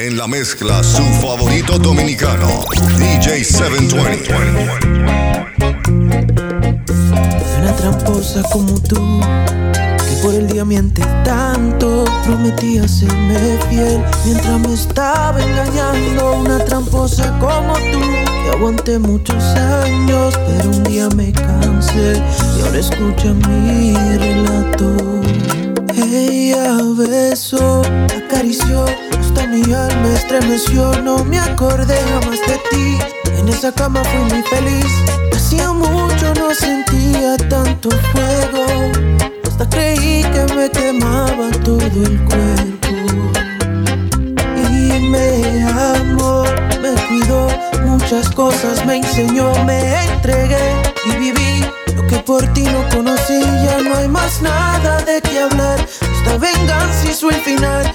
En la mezcla, su favorito dominicano, DJ 720. Una tramposa como tú, que por el día miente tanto, prometía serme fiel mientras me estaba engañando. Una tramposa como tú, que aguanté muchos años, pero un día me cansé y ahora escucha mi relato. Ella besó, acarició, hasta mi alma estremeció. No me acordé jamás de ti. En esa cama fui muy feliz. Hacía mucho no sentía tanto fuego. Hasta creí que me quemaba todo el cuerpo. Y me amó, me cuidó, muchas cosas me enseñó, me entregué y viví que por ti no conocí, ya no hay más nada de qué hablar. Esta venganza hizo el final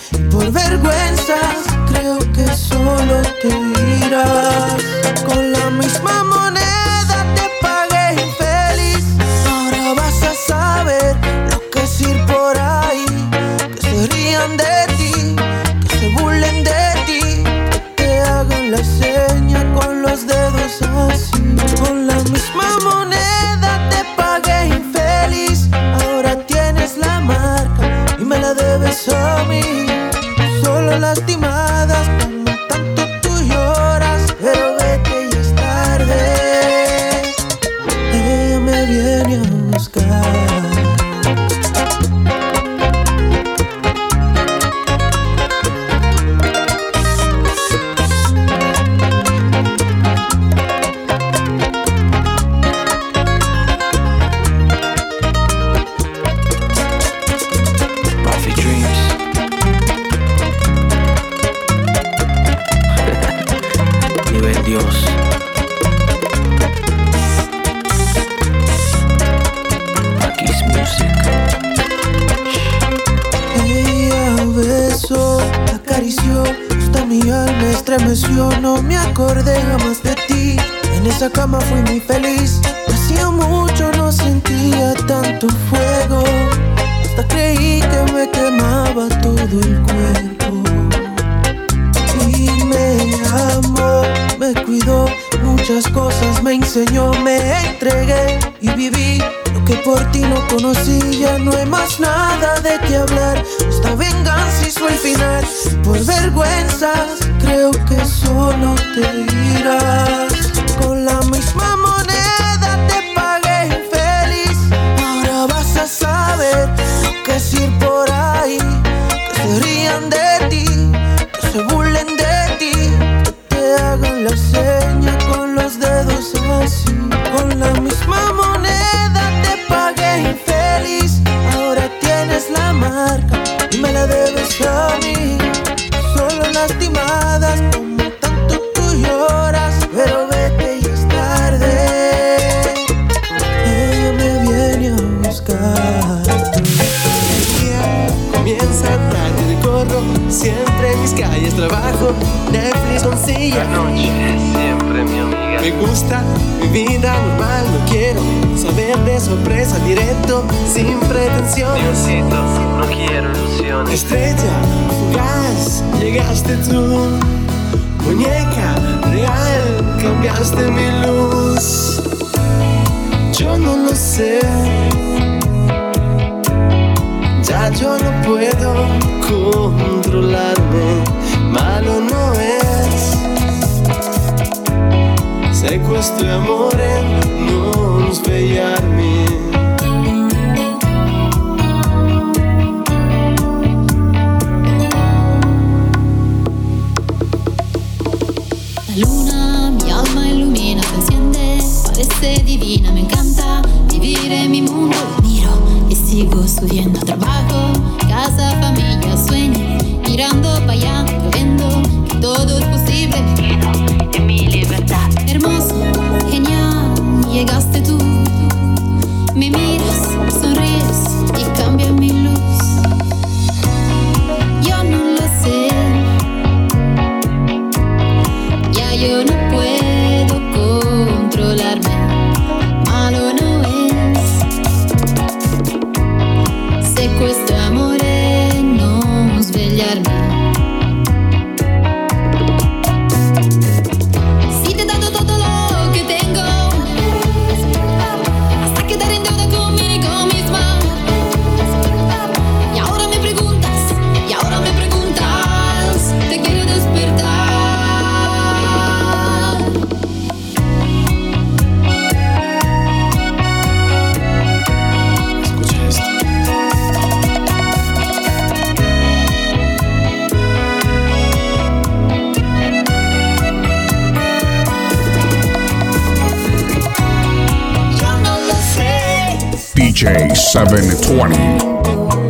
me acordé jamás de ti. En esa cama fui muy feliz. Hacía mucho no sentía tanto fuego. Hasta creí que me quemaba todo el cuerpo. Y me amó, me cuidó, muchas cosas me enseñó, me entregué y viví por ti no conocí. Ya no hay más nada de qué hablar. Esta venganza hizo el final. Por vergüenzas, creo que solo te irás. Con la misma Muñeca, real, cambiaste mi luz. Yo no lo sé. Ya yo no puedo controlarme. Malo no es. Se questo è amore non svegliarmi parece divina, me encanta vivir en mi mundo. Miro y sigo subiendo, trabajo, casa, familia, sueño, mirando para allá, creyendo que todo es posible. Me quedo en mi libertad. Hermoso, genial, llegaste DJ 720.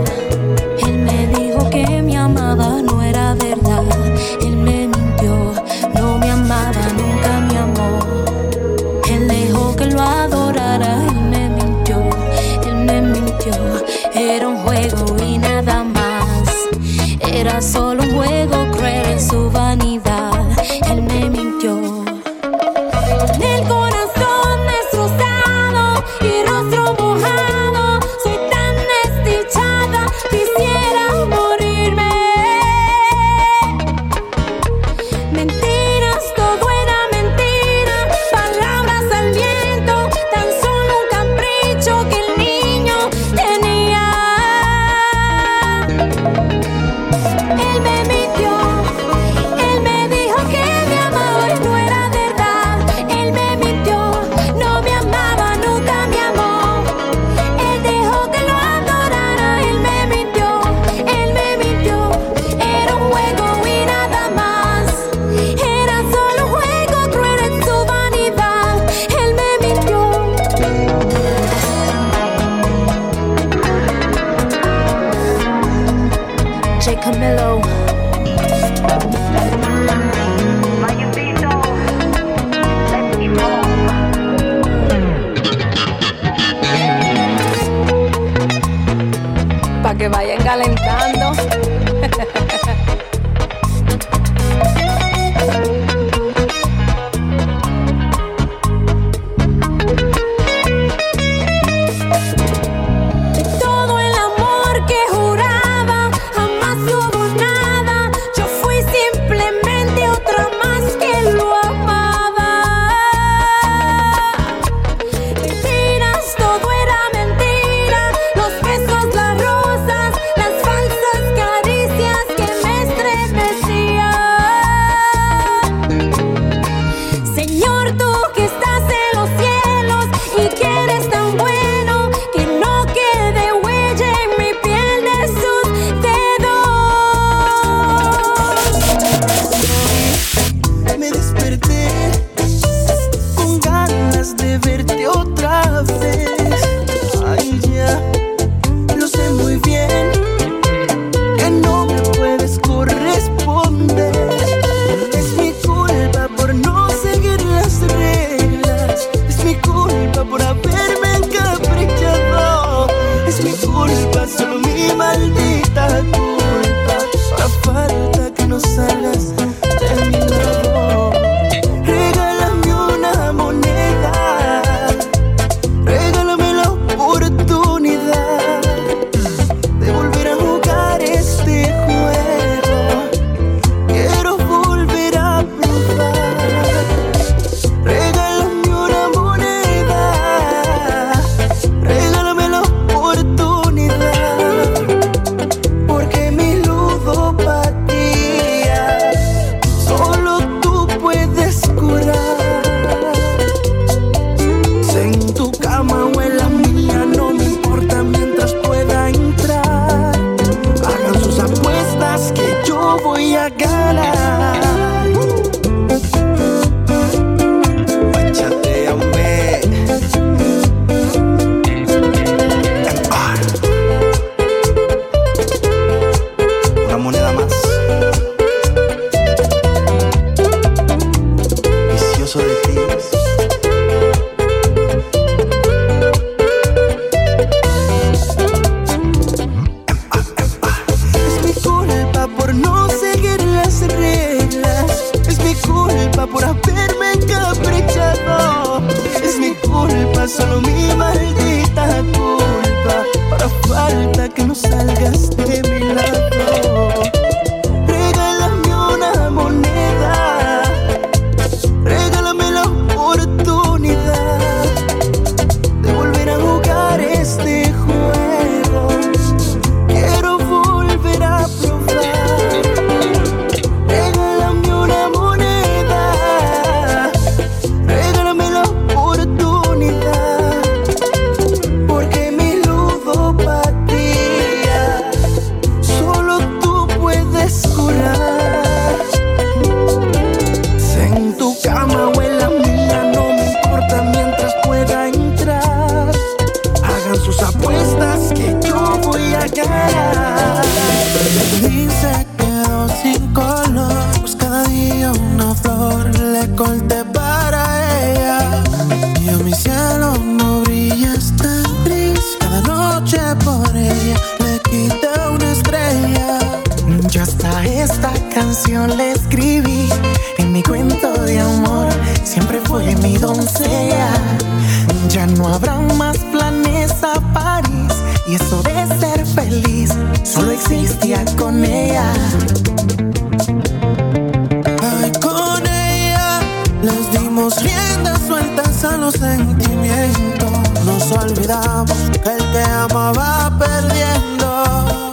Los sentimientos. Nos olvidamos que el que amaba perdiendo.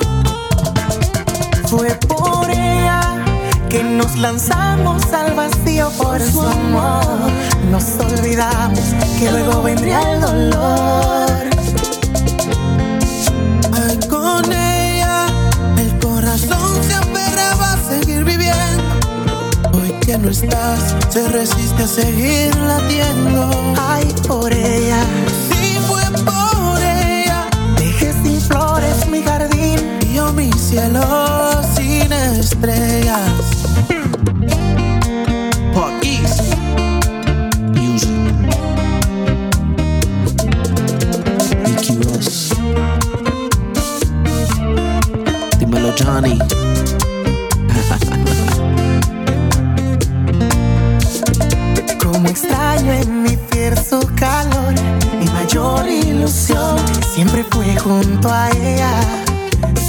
Fue por ella que nos lanzamos al vacío por su amor. Nos olvidamos que luego vendría el dolor. No estás, se resiste a seguir latiendo. Ay, por ella. Sí, fue por ella. Dejé sin flores mi jardín. Y yo mi cielo sin estrellas. Ilusión siempre fue junto a ella.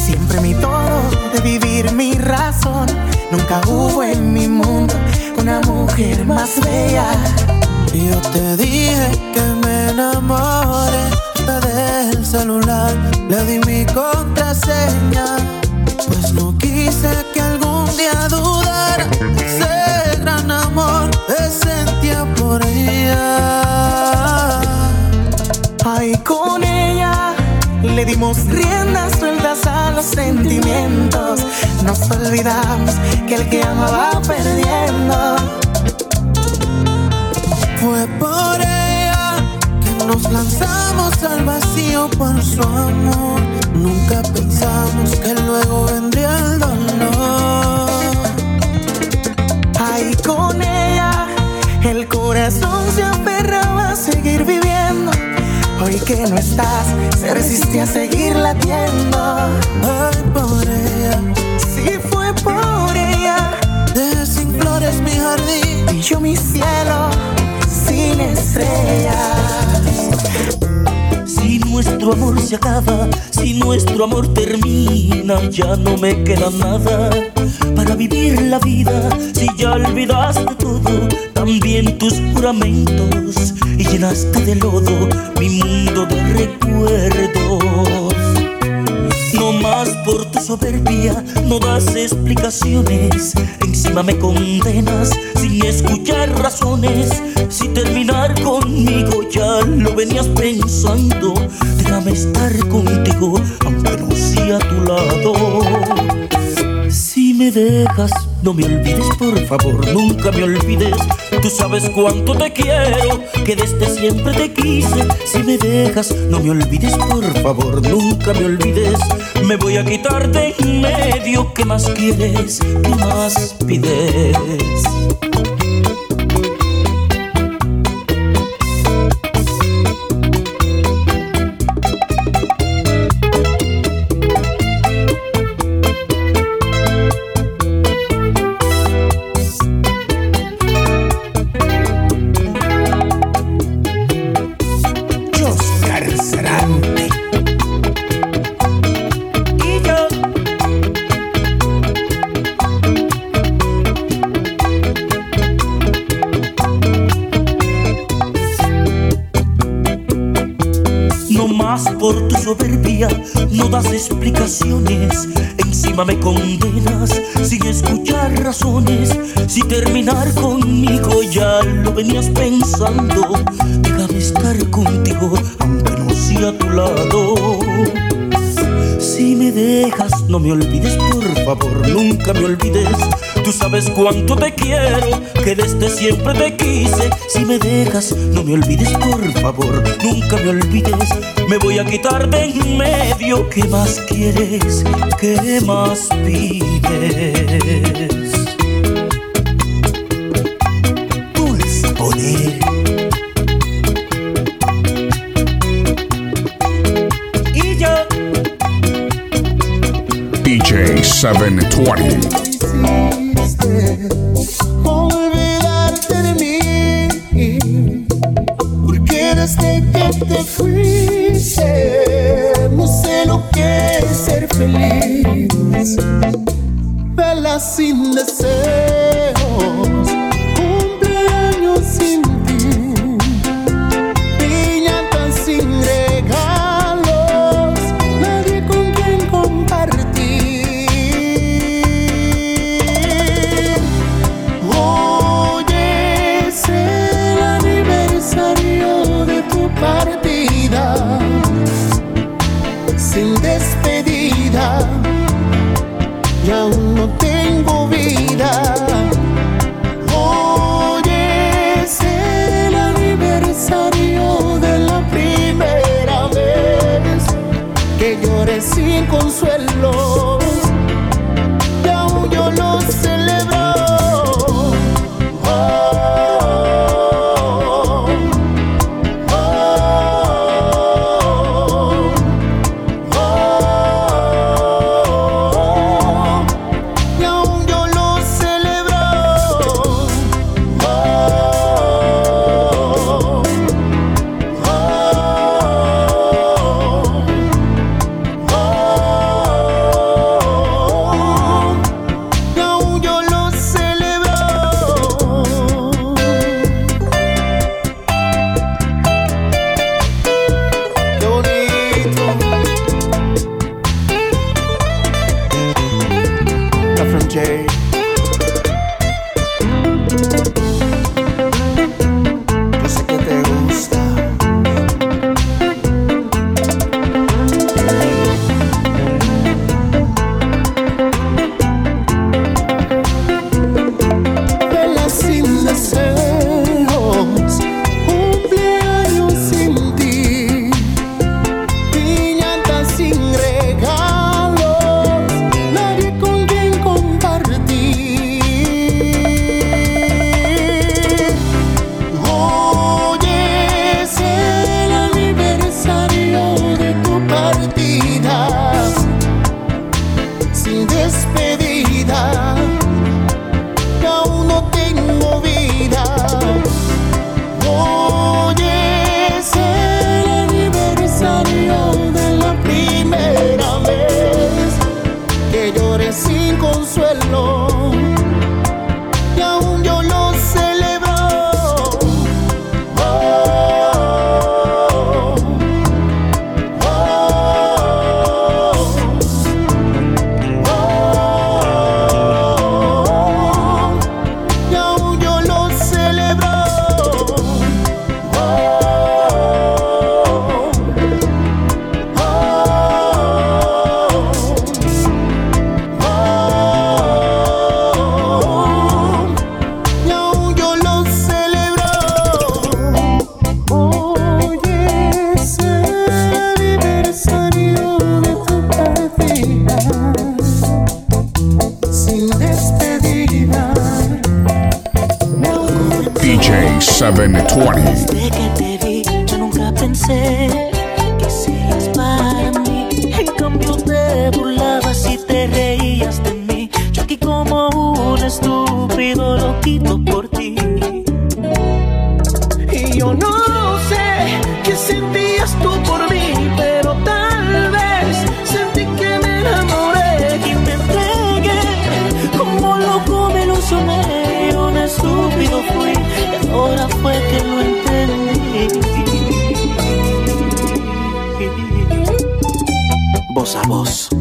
Siempre mi todo de vivir mi razón. Nunca hubo en mi mundo una mujer más bella. Yo te dije que me enamore hasta del celular. Le di mi contraseña, pues no quise que algún día dudara ese gran amor que sentía por ella. Ay, con ella le dimos riendas sueltas a los sentimientos. Nos olvidamos que el que amaba perdiendo. Fue por ella que nos lanzamos al vacío por su amor. Nunca pensamos que luego vendría el dolor. Se resiste a seguir latiendo. Ay, por ella, Si fue por ella, dejé sin flores mi jardín. y yo mi cielo sin estrellas. Si nuestro amor se acaba, si nuestro amor termina, ya no me queda nada para vivir la vida. Si ya olvidaste todo, también tus juramentos y llenaste de lodo mi mundo de recuerdos. No más por tu soberbia, no das explicaciones. Encima me condenas sin escuchar razones. Si terminar conmigo ya lo venías pensando, déjame estar contigo, aunque no sea a tu lado. Me dejas, no me olvides, por favor, nunca me olvides. Tú sabes cuánto te quiero, que desde siempre te quise. Si me dejas, no me olvides, por favor, nunca me olvides. Me voy a quitar de en medio, ¿qué más quieres? ¿Qué más pides? No más por tu soberbia, no das explicaciones. Encima me condenas sin escuchar razones. Si terminar conmigo ya lo venías pensando, déjame estar contigo, aunque no sea a tu lado. Si me dejas, no me olvides, por favor, nunca me olvides. Tú sabes cuánto te quiero, que desde siempre te quise. Si me dejas, no me olvides, por favor, nunca me olvides. Me voy a quitar de en medio. ¿Qué más quieres? ¿Qué más pides? Dulce poner. Y yo. DJ 720. dejaste que te fuiste. No sé lo que es ser feliz. Vela sin deseo. sentías tú por mí, pero tal vez sentí que me enamoré y me entregué. Como loco me ilusioné, un estúpido fui, ahora fue que lo entendí. Voz a voz.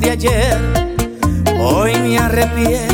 De ayer. Hoy me arrepiento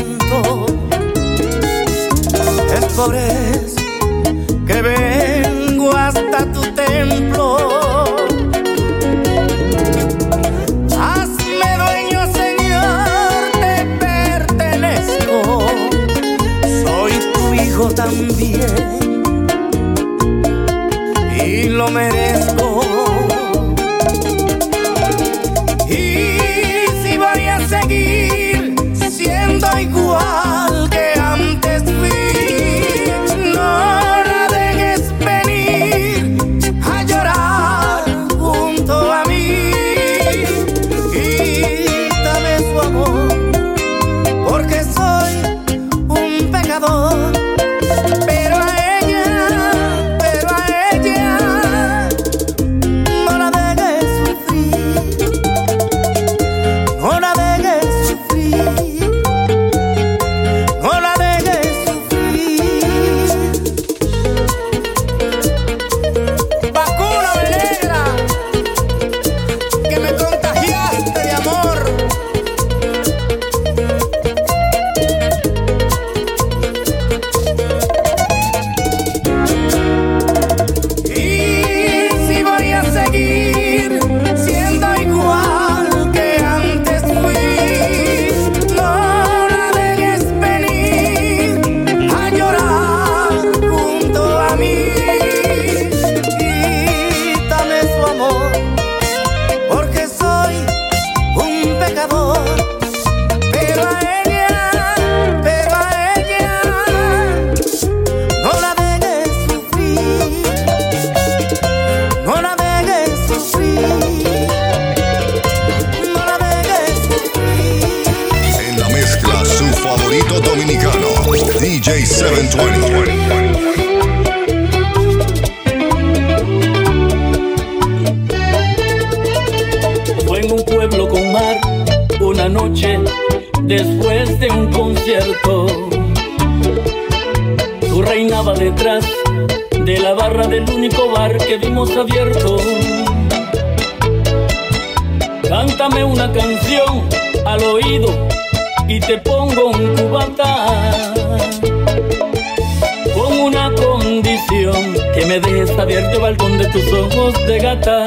de tus ojos de gata.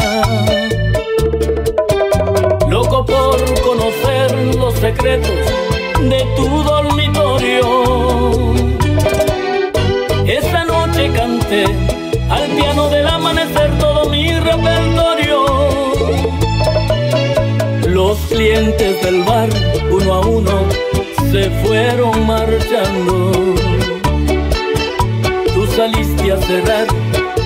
secretos de tu dormitorio. Esta noche canté al piano del amanecer todo mi repertorio. Los clientes del bar, uno a uno, se fueron marchando. Tú saliste a cerrar,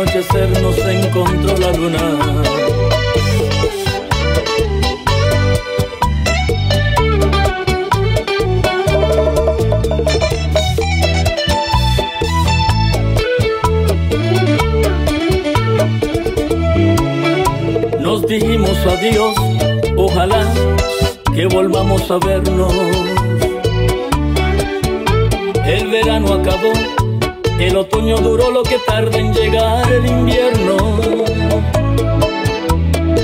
Anochecer nos encontró la luna. Nos dijimos adiós, ojalá que volvamos a vernos. El verano acabó, el otoño duró lo que tarda en llegar el invierno.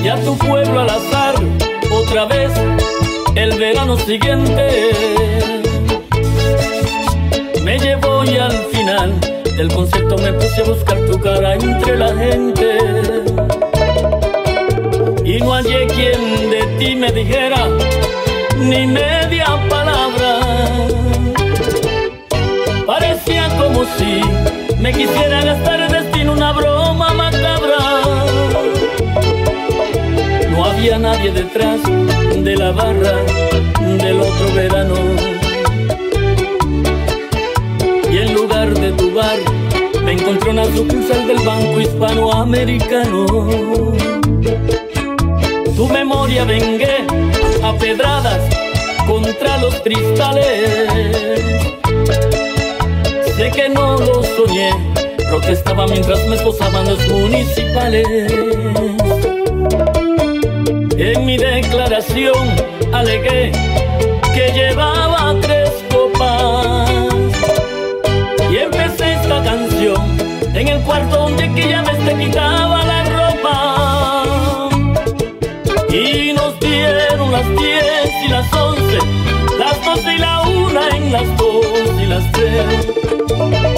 Ya tu pueblo al azar, otra vez, el verano siguiente. Me llevó y al final del concepto me puse a buscar tu cara entre la gente. Y no hallé quien de ti me dijera ni media palabra. Como si me quisiera gastar el destino una broma macabra. No había nadie detrás de la barra del otro verano. Y en lugar de tu bar, me encontré una sucursal del Banco Hispanoamericano. Tu memoria vengué a pedradas contra los cristales. Sé que no lo soñé, protestaba mientras me esposaban los municipales. En mi declaración alegué que llevaba tres copas y empecé esta canción en el cuarto donde aquella vez te quitaba la ropa. Y nos dieron las diez y las once, las doce y la una en las dos y las tres.